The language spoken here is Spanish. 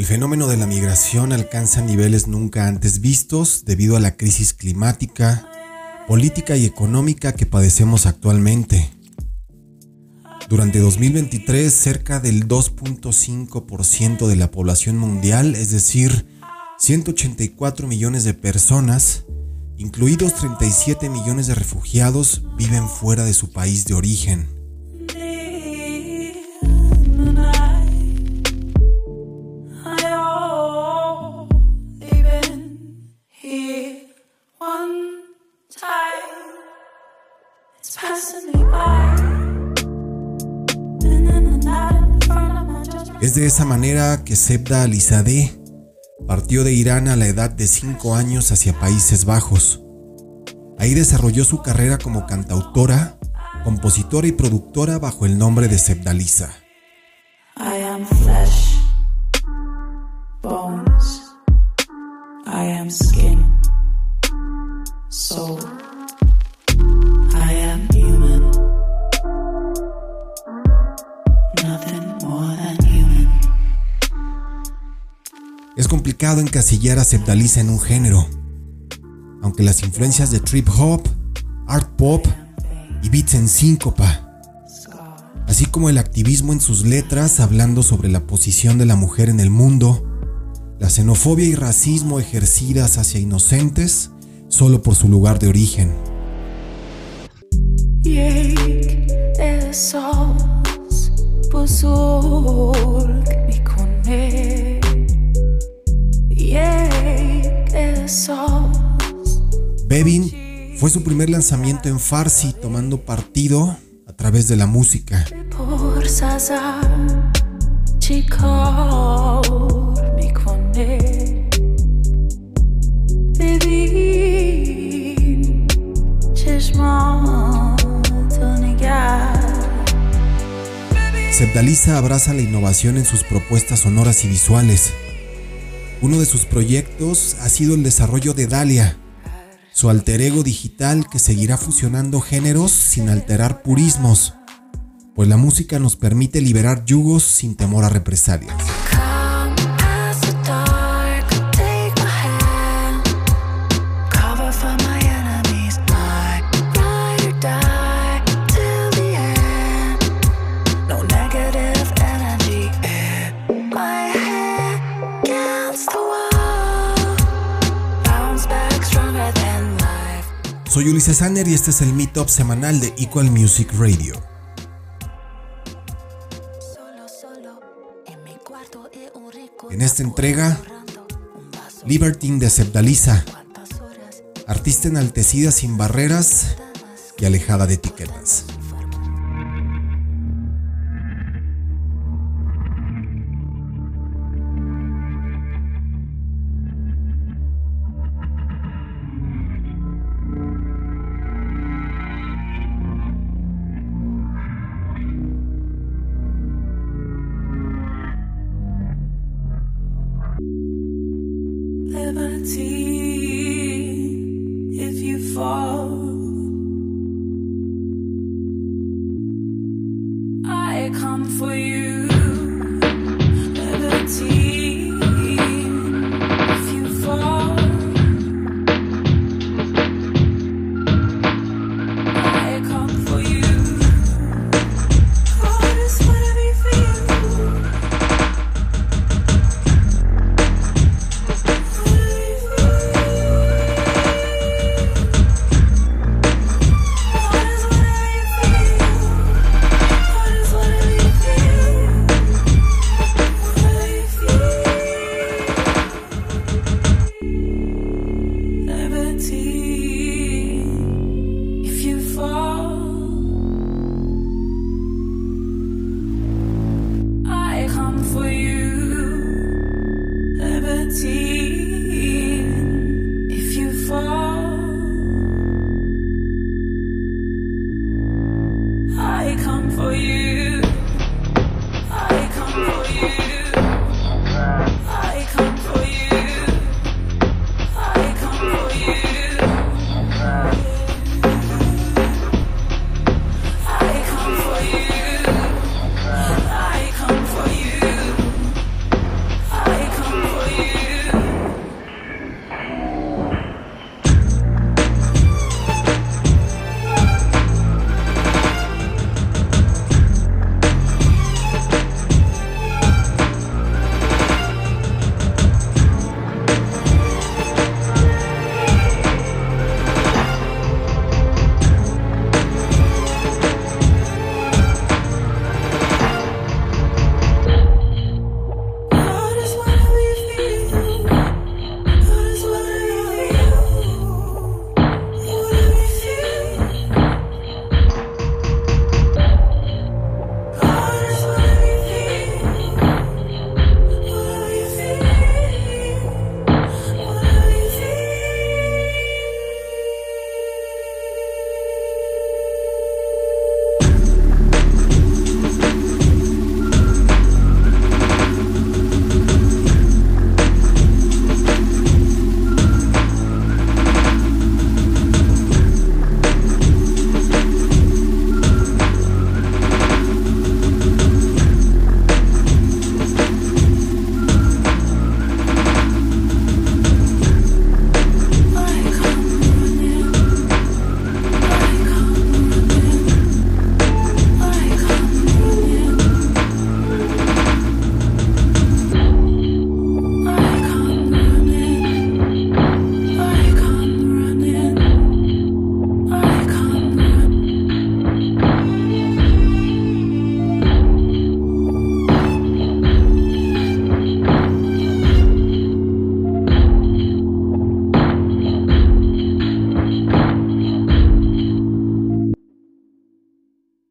El fenómeno de la migración alcanza niveles nunca antes vistos debido a la crisis climática, política y económica que padecemos actualmente. Durante 2023, cerca del 2.5% de la población mundial, es decir, 184 millones de personas, incluidos 37 millones de refugiados, viven fuera de su país de origen. Es de esa manera que Sebda Alizadeh partió de Irán a la edad de 5 años hacia Países Bajos. Ahí desarrolló su carrera como cantautora, compositora y productora bajo el nombre de Sebdalisa. Complicado encasillar a Septaliza en un género, aunque las influencias de trip hop, art pop y beats en síncopa, así como el activismo en sus letras hablando sobre la posición de la mujer en el mundo, la xenofobia y racismo ejercidas hacia inocentes solo por su lugar de origen. Bevin fue su primer lanzamiento en Farsi tomando partido a través de la música. Sepdaliza abraza la innovación en sus propuestas sonoras y visuales. Uno de sus proyectos ha sido el desarrollo de Dalia, su alter ego digital que seguirá fusionando géneros sin alterar purismos, pues la música nos permite liberar yugos sin temor a represalias. Soy Ulises Sanner y este es el Meetup semanal de Equal Music Radio. En esta entrega, Libertine de Sepdaliza, artista enaltecida sin barreras y alejada de etiquetas. if you fall 起。